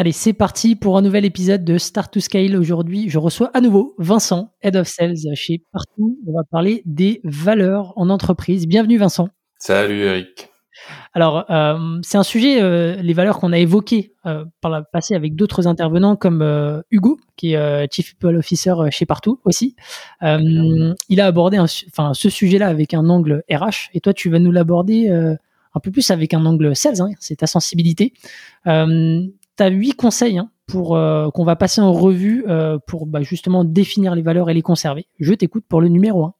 Allez, c'est parti pour un nouvel épisode de Start to Scale. Aujourd'hui, je reçois à nouveau Vincent, Head of Sales chez Partout. On va parler des valeurs en entreprise. Bienvenue Vincent. Salut Eric. Alors, euh, c'est un sujet, euh, les valeurs qu'on a évoquées euh, par le passé avec d'autres intervenants comme Hugo, qui est Chief People Officer chez Partout aussi. il a abordé enfin, ce sujet-là avec un angle RH, et toi, tu vas nous l'aborder un peu plus avec un angle sales, hein, c'est ta sensibilité tu as huit conseils hein, pour euh, qu'on va passer en revue euh, pour bah, justement définir les valeurs et les conserver. Je t'écoute pour le numéro 1.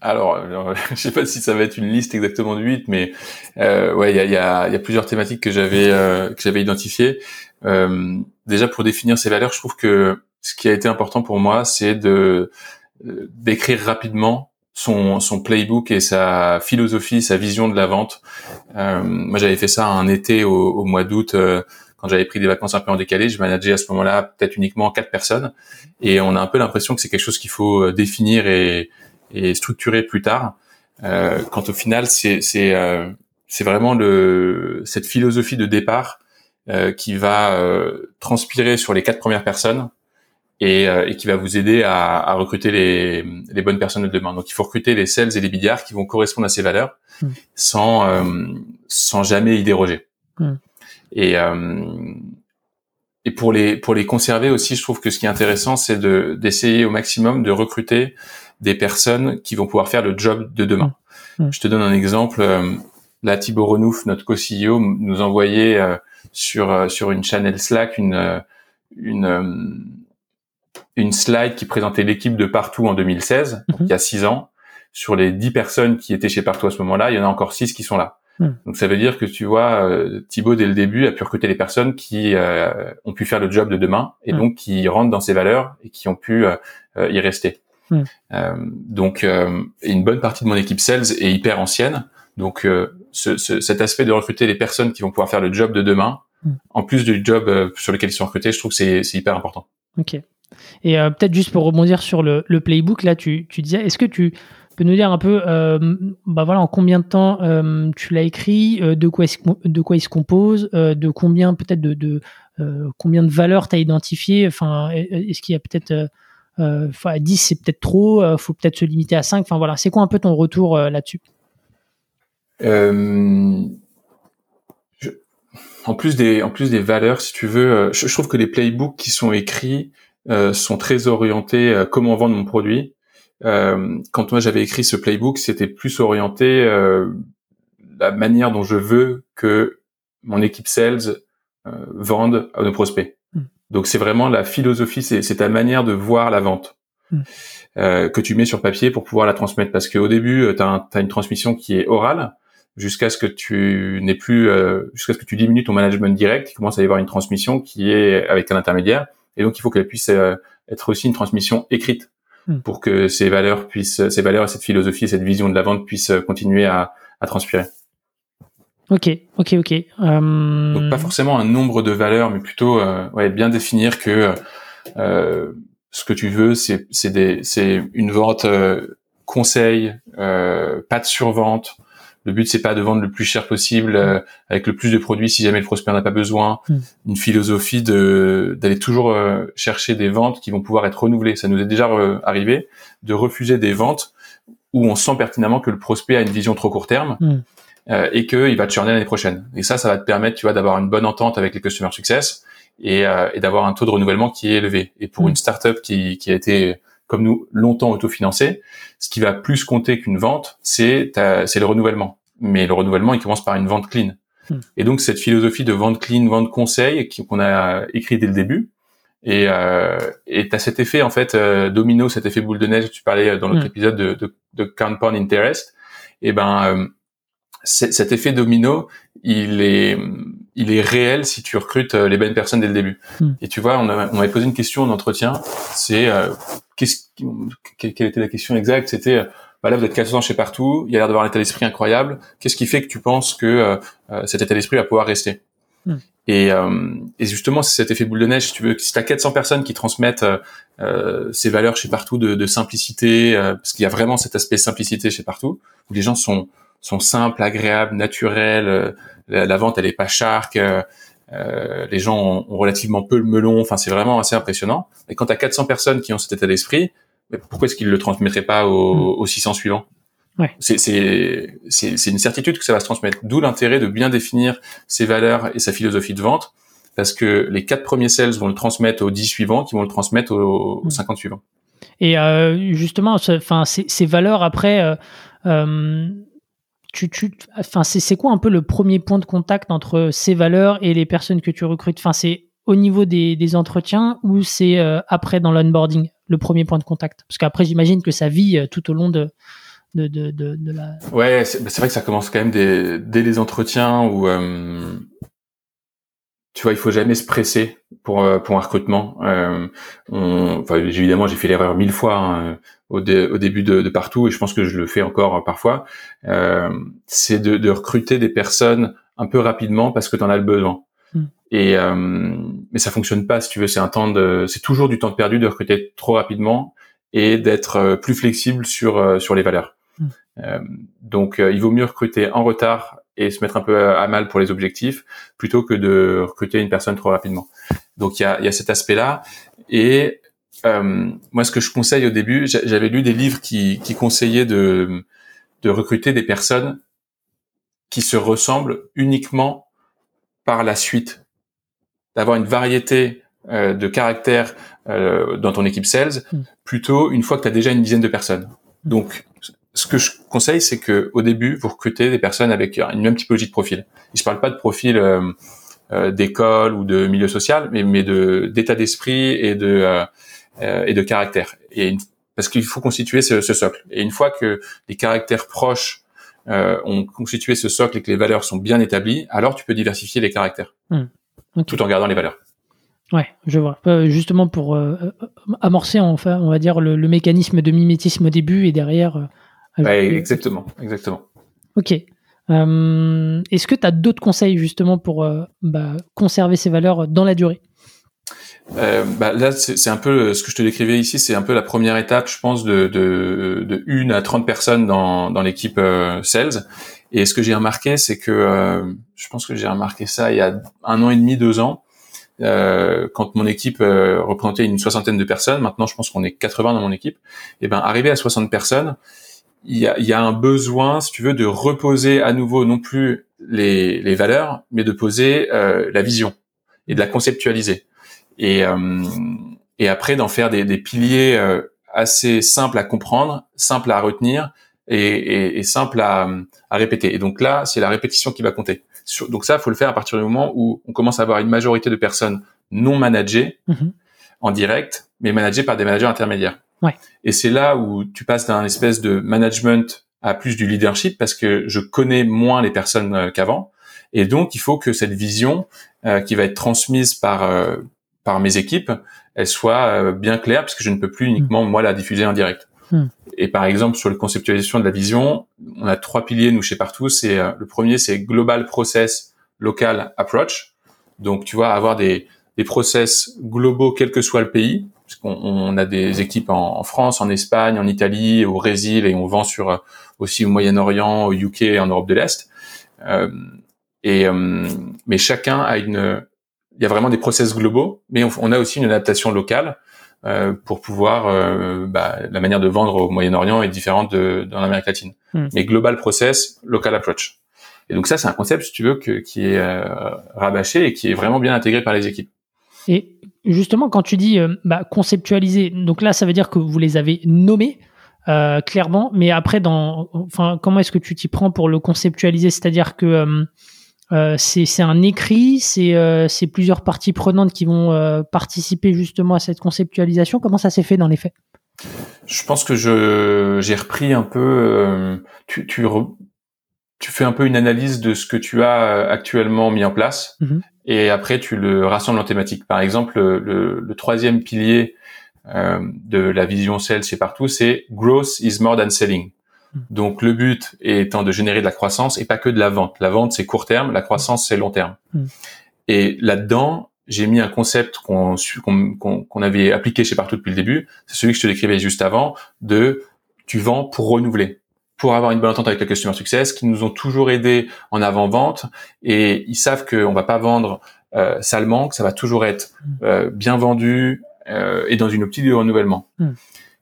Alors, alors, je sais pas si ça va être une liste exactement de 8, mais euh, ouais, il y a, plusieurs thématiques que j'avais euh, que j'avais identifiées. Euh, déjà, pour définir ces valeurs, je trouve que ce qui a été important pour moi, c'est d'écrire rapidement son, playbook et sa philosophie, sa vision de la vente. moi, j'avais fait ça un été au mois d'août quand j'avais pris des vacances un peu en décalé, je manageais à ce moment-là peut-être uniquement quatre personnes. Et on a un peu l'impression que c'est quelque chose qu'il faut euh, définir et, et structurer plus tard. Euh, quand au final, c'est c'est euh, c'est vraiment le cette philosophie de départ euh, qui va euh, transpirer sur les quatre premières personnes et, euh, et qui va vous aider à, à, recruter les, les bonnes personnes de demain. Donc il faut recruter les sales et les billards qui vont correspondre à ces valeurs mmh. sans sans jamais y déroger. Mmh. Et euh, et pour les pour les conserver aussi, je trouve que ce qui est intéressant, c'est de d'essayer au maximum de recruter des personnes qui vont pouvoir faire le job de demain. Mmh. Mmh. Je te donne un exemple. Euh, là, Thibaut Renouf, notre co-CEO, nous envoyait euh, sur sur une channel Slack une une une slide qui présentait l'équipe de partout en 2016, mmh. il y a six ans. Sur les dix personnes qui étaient chez partout à ce moment-là, il y en a encore six qui sont là. Hmm. Donc ça veut dire que tu vois, euh, Thibaut dès le début a pu recruter les personnes qui euh, ont pu faire le job de demain et hmm. donc qui rentrent dans ses valeurs et qui ont pu euh, y rester. Hmm. donc une bonne partie de mon équipe sales est hyper ancienne. Donc ce, ce, cet aspect de recruter les personnes qui vont pouvoir faire le job de demain, en plus du job sur lequel ils sont recrutés, je trouve que c'est hyper important. Ok. Et peut-être juste pour rebondir sur le, le playbook, là, tu, tu disais, est-ce que tu peux nous dire un peu, euh, bah voilà, en combien de temps euh, tu l'as écrit, euh, de quoi de quoi il se compose, de combien peut-être de, combien de valeurs tu as identifié. Enfin, est-ce qu'il y a peut-être euh, 10 c'est peut-être trop, faut peut-être se limiter à 5. Enfin voilà, c'est quoi un peu ton retour là-dessus? En plus des en plus des valeurs, si tu veux, je, trouve que les playbooks qui sont écrits sont très orientés comment vendre mon produit euh, quand moi j'avais écrit ce playbook, c'était plus orienté euh, la manière dont je veux que mon équipe sales euh, vende à nos prospects. Hmm. Donc c'est vraiment la philosophie, c'est ta manière de voir la vente hmm. euh, que tu mets sur papier pour pouvoir la transmettre. Parce qu'au début, tu as, une transmission qui est orale jusqu'à ce que tu n'aies plus, euh, jusqu'à ce que tu diminues ton management direct. Il commence à y avoir une transmission qui est avec un intermédiaire. Et donc il faut qu'elle puisse euh, être aussi une transmission écrite Hmm. pour que ces valeurs puissent, ces valeurs, cette philosophie, cette vision de la vente puissent continuer à, à transpirer. Ok, ok, ok. Euh... Donc pas forcément un nombre de valeurs, mais plutôt euh, ouais, bien définir que euh, ce que tu veux, c'est c'est une vente euh, conseil, euh, pas de survente, le but c'est pas de vendre le plus cher possible euh, avec le plus de produits si jamais le prospect n'a pas besoin. Hmm. Une philosophie de d'aller toujours euh, chercher des ventes qui vont pouvoir être renouvelées. Ça nous est déjà euh, arrivé de refuser des ventes où on sent pertinemment que le prospect a une vision trop court terme hmm. et qu'il va te churner l'année prochaine. Et ça, ça va te permettre, tu vois, d'avoir une bonne entente avec les customer success et, et d'avoir un taux de renouvellement qui est élevé. Et pour hmm. une startup qui qui a été comme nous, longtemps autofinancé, ce qui va plus compter qu'une vente, c'est le renouvellement. Mais le renouvellement, il commence par une vente clean. Hmm. Et donc cette philosophie de vente clean, vente conseil qu'on a écrit dès le début, et euh, et t'as cet effet en fait euh, domino, cet effet boule de neige. Tu parlais dans l'autre hmm. épisode de, de, de, compound interest. Et ben cet effet domino, il est, il est réel si tu recrutes les bonnes personnes dès le début. Hmm. Et tu vois, on, on m'avait posé une question en entretien, c'est qu'est-ce, quelle était la question exacte? C'était bah là vous êtes 400 chez partout, il y a l'air d'avoir un état d'esprit incroyable. Qu'est-ce qui fait que tu penses que cet état d'esprit va pouvoir rester? Hmm. Et, euh, et, justement, c'est cet effet boule de neige. Si tu veux, si tu as 400 personnes qui transmettent euh, euh, ces valeurs chez partout de, de simplicité, euh, parce qu'il y a vraiment cet aspect simplicité chez partout, où les gens sont sont simples, agréables, naturels. Euh, la, vente, elle est pas charque. les gens ont, relativement peu le melon. Enfin, c'est vraiment assez impressionnant. Et quand tu as 400 personnes qui ont cet état d'esprit, pourquoi est-ce qu'ils le transmettraient pas aux, aux 600 suivants? Ouais. C'est une certitude que ça va se transmettre. D'où l'intérêt de bien définir ses valeurs et sa philosophie de vente, parce que les quatre premiers sales vont le transmettre aux 10 suivants, qui vont le transmettre aux, 50 mm. suivants. Et euh, justement, enfin, ces valeurs après, euh, euh, tu, c'est quoi un peu le premier point de contact entre ces valeurs et les personnes que tu recrutes? C'est au niveau des, entretiens ou c'est après dans l'onboarding le premier point de contact? Parce qu'après, j'imagine que ça vit tout au long de de, de, de, la. Ouais, c'est vrai que ça commence quand même dès, les entretiens où euh, tu vois, il faut jamais se presser pour euh, pour un recrutement. Euh, on, enfin, évidemment, j'ai fait l'erreur mille fois hein, au, au, début de, de, partout et je pense que je le fais encore parfois. Euh, c'est de, de, recruter des personnes un peu rapidement parce que tu en as le besoin. Hmm. Et euh, mais ça fonctionne pas si tu veux. C'est un temps de, c'est toujours du temps perdu de recruter trop rapidement et d'être euh, plus flexible sur sur les valeurs. Hmm. Euh, donc, euh, il vaut mieux recruter en retard et se mettre un peu à, mal pour les objectifs plutôt que de recruter une personne trop rapidement. Donc, il y a, y a cet aspect-là. Et euh, moi, ce que je conseille au début, j'avais lu des livres qui, qui conseillaient de, de recruter des personnes qui se ressemblent uniquement par la suite, d'avoir une variété euh, de caractères euh, dans ton équipe sales, hmm. plutôt une fois que tu as déjà une dizaine de personnes. Donc, ce que je conseille, c'est que au début, vous recrutez des personnes avec une même typologie de profil. Je parle pas de profil euh, euh, d'école ou de milieu social, mais, mais de d'état d'esprit et de euh, euh et de caractère. Et parce qu'il faut constituer ce, ce, socle. Et une fois que les caractères proches euh, ont constitué ce socle et que les valeurs sont bien établies, alors tu peux diversifier les caractères, hmm. tout en gardant les valeurs. Ouais, je vois. justement pour amorcer enfin, on va dire le, le, mécanisme de mimétisme au début et derrière exactement, exactement. Ok. Euh, est-ce que tu as d'autres conseils justement pour euh, bah, conserver ces valeurs dans la durée? Euh, bah, là, c'est un peu ce que je te décrivais ici, c'est un peu la première étape, je pense, de, de, de 1 à 30 personnes dans, dans l'équipe sales. Et ce que j'ai remarqué, c'est que je pense que j'ai remarqué ça il y a un an et demi, deux ans, quand mon équipe représentait une soixantaine de personnes. Maintenant, je pense qu'on est 80 dans mon équipe. Et ben, arrivé à 60 personnes, il y a, y a, un besoin, si tu veux, de reposer à nouveau non plus les, les valeurs, mais de poser euh, la vision et de la conceptualiser. Et, euh, et après d'en faire des, des piliers euh, assez simples à comprendre, simples à retenir et, et, et simples à, à, répéter. Et donc là, c'est la répétition qui va compter. donc ça, faut le faire à partir du moment où on commence à avoir une majorité de personnes non managées mm-hmm. en direct, mais managées par des managers intermédiaires. Et c'est là où tu passes d'un espèce de management à plus du leadership parce que je connais moins les personnes euh, qu'avant. Et donc, il faut que cette vision euh, qui va être transmise par euh, par mes équipes, elle soit bien claire parce que je ne peux plus uniquement moi la diffuser en direct. Hmm. Et par exemple, sur la conceptualisation de la vision, on a trois piliers nous chez Partout. C'est le premier, c'est global process, local approach. Donc, tu vois, avoir des des process globaux quel que soit le pays on a des équipes en, France, en Espagne, en Italie, au Brésil et on vend sur euh, aussi au Moyen-Orient, au UK et en Europe de l'Est. Euh, et euh, mais chacun a une, il y a vraiment des process globaux, mais on, a aussi une adaptation locale pour pouvoir, bah, la manière de vendre au Moyen-Orient est différente de dans l'Amérique latine. Hmm. Mais global process, local approach. Et donc ça, c'est un concept, si tu veux, que, qui est rabâché et qui est vraiment bien intégré par les équipes. Et justement, quand tu dis euh, bah, conceptualiser, donc là, ça veut dire que vous les avez nommés euh, clairement, mais après, dans, enfin, comment est-ce que tu t'y prends pour le conceptualiser? C'est-à-dire que euh, c'est un écrit, c'est plusieurs parties prenantes qui vont participer justement à cette conceptualisation. Comment ça s'est fait dans les faits? Je pense que j'ai repris un peu. tu, tu tu fais un peu une analyse de ce que tu as euh, actuellement mis en place Mhm. et après tu le rassembles en thématiques. Par exemple, le, le troisième pilier euh, de la vision sales chez partout, c'est growth is more than selling. Mhm. Donc le but étant de générer de la croissance et pas que de la vente. La vente c'est court terme, la croissance c'est long terme. Mhm. Et là-dedans, j'ai mis un concept qu'on qu'on qu'on avait appliqué chez partout depuis le début. C'est celui que je te décrivais juste avant de tu vends pour renouveler pour avoir une bonne entente avec le customer success, qui nous ont toujours aidés en avant-vente et ils savent qu'on va pas vendre euh, salement, que ça va toujours être euh, bien vendu euh, et dans une optique de renouvellement. Mm.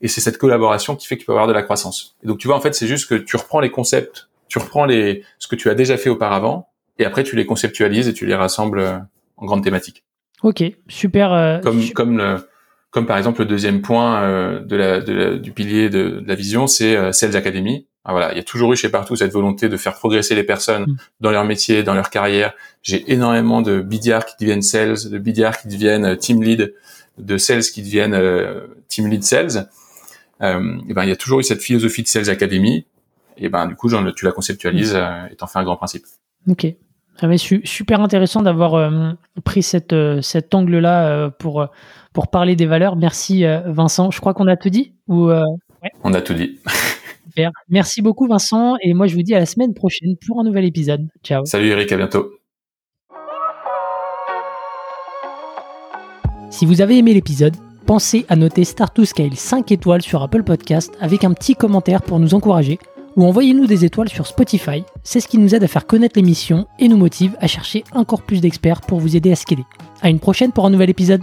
Et c'est cette collaboration qui fait qu'il peut y avoir de la croissance. Et donc tu vois, en fait, c'est juste que tu reprends les concepts, tu reprends les ce que tu as déjà fait auparavant et après tu les conceptualises et tu les rassembles euh, en grandes thématiques. Ok, super. euh, Comme comme le comme par exemple le deuxième point euh, de la, de la- du pilier de, de la vision, c'est euh, Sales Academy. Ah, voilà, il y a toujours eu chez partout cette volonté de faire progresser les personnes Mm. dans leur métier, dans leur carrière. J'ai énormément de BDR qui deviennent sales, de BDR qui deviennent euh, team lead, de sales qui deviennent euh, team lead sales. Euh, et ben il y a toujours eu cette philosophie de Sales Academy. Et ben du coup, j'en- tu la conceptualises euh, et t'en fais un grand principe. Ok. Mais su- super intéressant d'avoir euh, pris cette, euh, cet angle-là euh, pour, euh, pour parler des valeurs. Merci euh, Vincent. Je crois qu'on a tout dit. Ou, euh, On a tout dit. super. Merci beaucoup Vincent. Et moi je vous dis à la semaine prochaine pour un nouvel épisode. Ciao. Salut Eric, à bientôt. Si vous avez aimé l'épisode, pensez à noter Start to Scale 5 étoiles sur Apple Podcast avec un petit commentaire pour nous encourager ou envoyez-nous des étoiles sur Spotify. C'est ce qui nous aide à faire connaître l'émission et nous motive à chercher encore plus d'experts pour vous aider à scaler. À une prochaine pour un nouvel épisode.